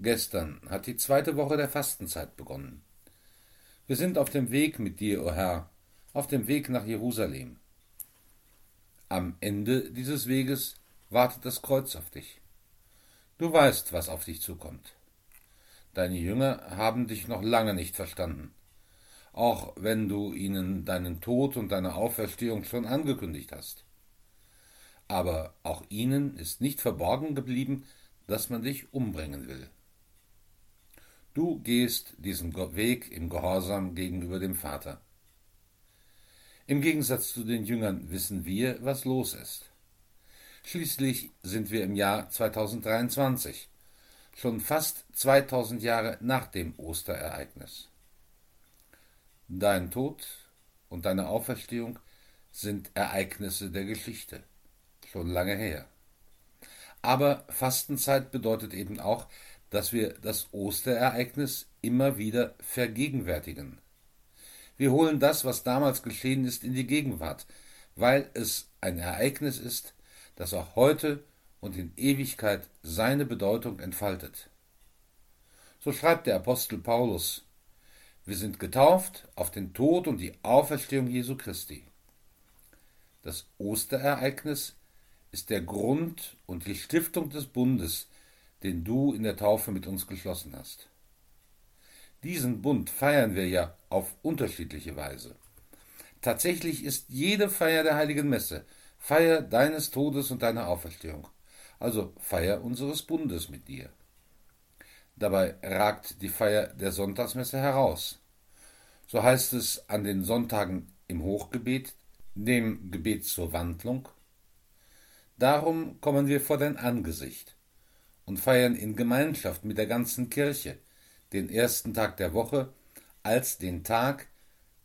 Gestern hat die zweite Woche der Fastenzeit begonnen. Wir sind auf dem Weg mit dir, o oh Herr, auf dem Weg nach Jerusalem. Am Ende dieses Weges wartet das Kreuz auf dich. Du weißt, was auf dich zukommt. Deine Jünger haben dich noch lange nicht verstanden, auch wenn du ihnen deinen Tod und deine Auferstehung schon angekündigt hast. Aber auch ihnen ist nicht verborgen geblieben, dass man dich umbringen will. Du gehst diesen Weg im Gehorsam gegenüber dem Vater. Im Gegensatz zu den Jüngern wissen wir, was los ist. Schließlich sind wir im Jahr 2023, schon fast 2000 Jahre nach dem Osterereignis. Dein Tod und deine Auferstehung sind Ereignisse der Geschichte, schon lange her. Aber Fastenzeit bedeutet eben auch, dass wir das Osterereignis immer wieder vergegenwärtigen. Wir holen das, was damals geschehen ist, in die Gegenwart, weil es ein Ereignis ist, das auch heute und in Ewigkeit seine Bedeutung entfaltet. So schreibt der Apostel Paulus Wir sind getauft auf den Tod und die Auferstehung Jesu Christi. Das Osterereignis ist der Grund und die Stiftung des Bundes, den du in der Taufe mit uns geschlossen hast. Diesen Bund feiern wir ja auf unterschiedliche Weise. Tatsächlich ist jede Feier der heiligen Messe Feier deines Todes und deiner Auferstehung, also Feier unseres Bundes mit dir. Dabei ragt die Feier der Sonntagsmesse heraus. So heißt es an den Sonntagen im Hochgebet, dem Gebet zur Wandlung. Darum kommen wir vor dein Angesicht und feiern in Gemeinschaft mit der ganzen Kirche den ersten Tag der Woche als den Tag,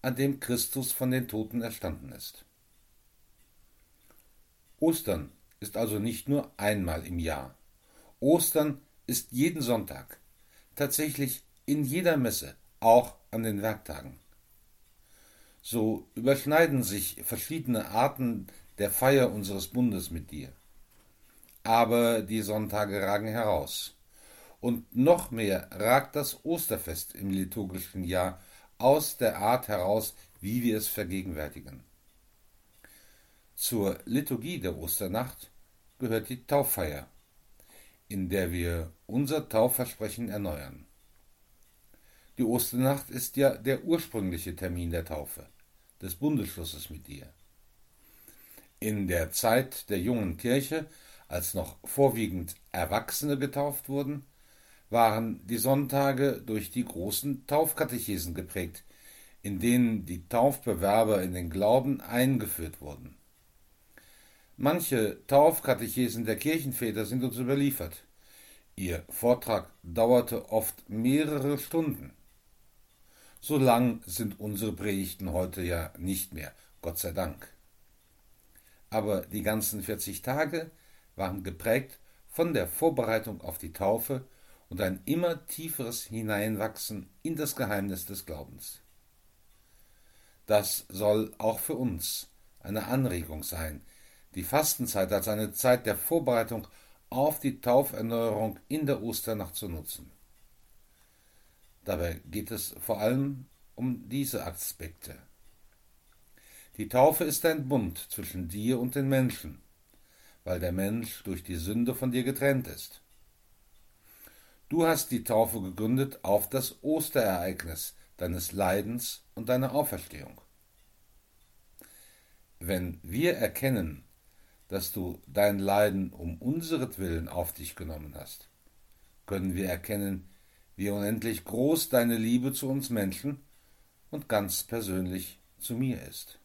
an dem Christus von den Toten erstanden ist. Ostern ist also nicht nur einmal im Jahr. Ostern ist jeden Sonntag, tatsächlich in jeder Messe, auch an den Werktagen. So überschneiden sich verschiedene Arten der Feier unseres Bundes mit dir aber die Sonntage ragen heraus. Und noch mehr ragt das Osterfest im liturgischen Jahr aus der Art heraus, wie wir es vergegenwärtigen. Zur Liturgie der Osternacht gehört die Tauffeier, in der wir unser Taufversprechen erneuern. Die Osternacht ist ja der ursprüngliche Termin der Taufe, des Bundesschlusses mit dir. In der Zeit der jungen Kirche als noch vorwiegend Erwachsene getauft wurden, waren die Sonntage durch die großen Taufkatechesen geprägt, in denen die Taufbewerber in den Glauben eingeführt wurden. Manche Taufkatechesen der Kirchenväter sind uns überliefert. Ihr Vortrag dauerte oft mehrere Stunden. So lang sind unsere Predigten heute ja nicht mehr, Gott sei Dank. Aber die ganzen 40 Tage waren geprägt von der Vorbereitung auf die Taufe und ein immer tieferes Hineinwachsen in das Geheimnis des Glaubens. Das soll auch für uns eine Anregung sein, die Fastenzeit als eine Zeit der Vorbereitung auf die Tauferneuerung in der Osternacht zu nutzen. Dabei geht es vor allem um diese Aspekte. Die Taufe ist ein Bund zwischen dir und den Menschen, weil der Mensch durch die Sünde von dir getrennt ist. Du hast die Taufe gegründet auf das Osterereignis deines Leidens und deiner Auferstehung. Wenn wir erkennen, dass du dein Leiden um unseretwillen auf dich genommen hast, können wir erkennen, wie unendlich groß deine Liebe zu uns Menschen und ganz persönlich zu mir ist.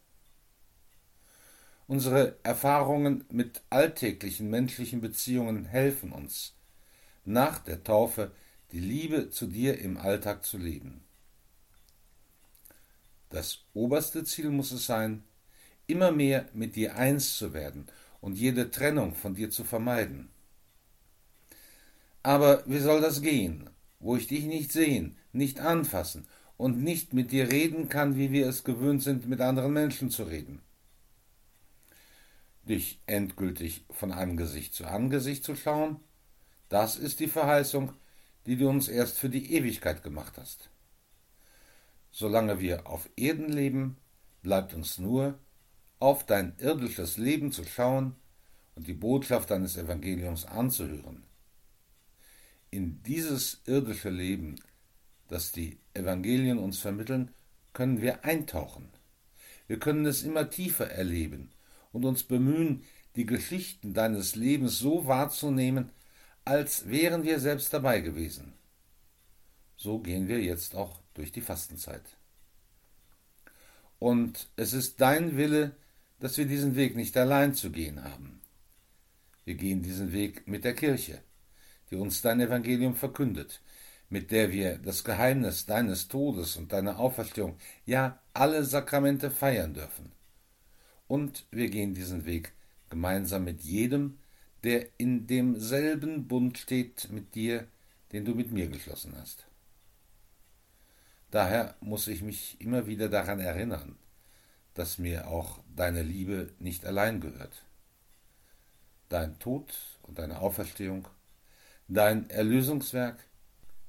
Unsere Erfahrungen mit alltäglichen menschlichen Beziehungen helfen uns, nach der Taufe die Liebe zu dir im Alltag zu leben. Das oberste Ziel muss es sein, immer mehr mit dir eins zu werden und jede Trennung von dir zu vermeiden. Aber wie soll das gehen, wo ich dich nicht sehen, nicht anfassen und nicht mit dir reden kann, wie wir es gewöhnt sind, mit anderen Menschen zu reden? Dich endgültig von Angesicht zu Angesicht zu schauen, das ist die Verheißung, die du uns erst für die Ewigkeit gemacht hast. Solange wir auf Erden leben, bleibt uns nur, auf dein irdisches Leben zu schauen und die Botschaft deines Evangeliums anzuhören. In dieses irdische Leben, das die Evangelien uns vermitteln, können wir eintauchen. Wir können es immer tiefer erleben und uns bemühen, die Geschichten deines Lebens so wahrzunehmen, als wären wir selbst dabei gewesen. So gehen wir jetzt auch durch die Fastenzeit. Und es ist dein Wille, dass wir diesen Weg nicht allein zu gehen haben. Wir gehen diesen Weg mit der Kirche, die uns dein Evangelium verkündet, mit der wir das Geheimnis deines Todes und deiner Auferstehung, ja alle Sakramente feiern dürfen. Und wir gehen diesen Weg gemeinsam mit jedem, der in demselben Bund steht mit dir, den du mit mir geschlossen hast. Daher muss ich mich immer wieder daran erinnern, dass mir auch deine Liebe nicht allein gehört. Dein Tod und deine Auferstehung, dein Erlösungswerk,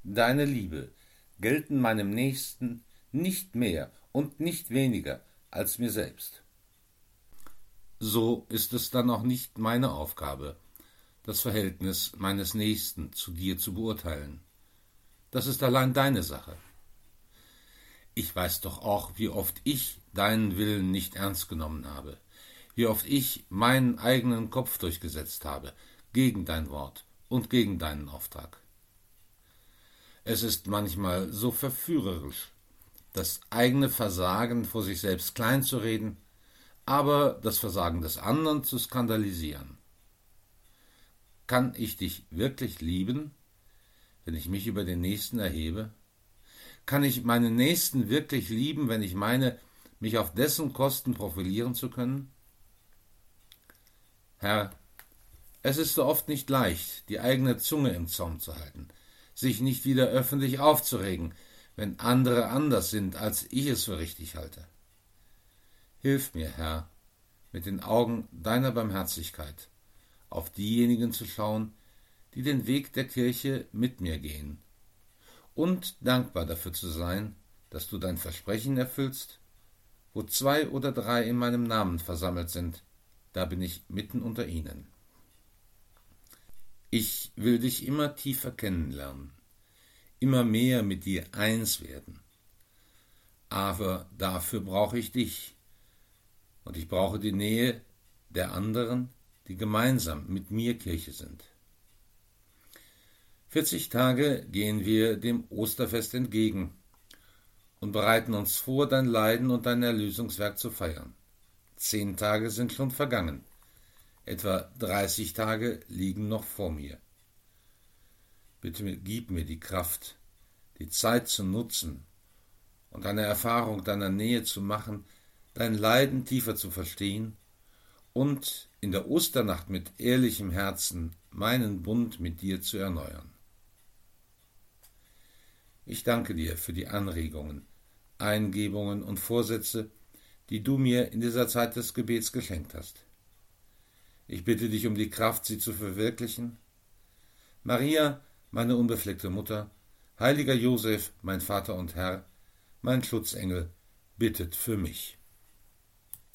deine Liebe gelten meinem Nächsten nicht mehr und nicht weniger als mir selbst. So ist es dann auch nicht meine Aufgabe, das Verhältnis meines Nächsten zu dir zu beurteilen. Das ist allein deine Sache. Ich weiß doch auch, wie oft ich deinen Willen nicht ernst genommen habe, wie oft ich meinen eigenen Kopf durchgesetzt habe, gegen dein Wort und gegen deinen Auftrag. Es ist manchmal so verführerisch, das eigene Versagen vor sich selbst klein zu reden, aber das Versagen des anderen zu skandalisieren. Kann ich dich wirklich lieben, wenn ich mich über den Nächsten erhebe? Kann ich meinen Nächsten wirklich lieben, wenn ich meine, mich auf dessen Kosten profilieren zu können? Herr, es ist so oft nicht leicht, die eigene Zunge im Zaum zu halten, sich nicht wieder öffentlich aufzuregen, wenn andere anders sind, als ich es für richtig halte. Hilf mir, Herr, mit den Augen deiner Barmherzigkeit auf diejenigen zu schauen, die den Weg der Kirche mit mir gehen und dankbar dafür zu sein, dass du dein Versprechen erfüllst, wo zwei oder drei in meinem Namen versammelt sind, da bin ich mitten unter ihnen. Ich will dich immer tiefer kennenlernen, immer mehr mit dir eins werden. Aber dafür brauche ich dich, und ich brauche die Nähe der anderen, die gemeinsam mit mir Kirche sind. 40 Tage gehen wir dem Osterfest entgegen und bereiten uns vor, dein Leiden und dein Erlösungswerk zu feiern. Zehn Tage sind schon vergangen. Etwa 30 Tage liegen noch vor mir. Bitte gib mir die Kraft, die Zeit zu nutzen und eine Erfahrung deiner Nähe zu machen, dein Leiden tiefer zu verstehen und in der Osternacht mit ehrlichem Herzen meinen Bund mit dir zu erneuern. Ich danke dir für die Anregungen, Eingebungen und Vorsätze, die du mir in dieser Zeit des Gebets geschenkt hast. Ich bitte dich um die Kraft, sie zu verwirklichen. Maria, meine unbefleckte Mutter, heiliger Josef, mein Vater und Herr, mein Schutzengel, bittet für mich.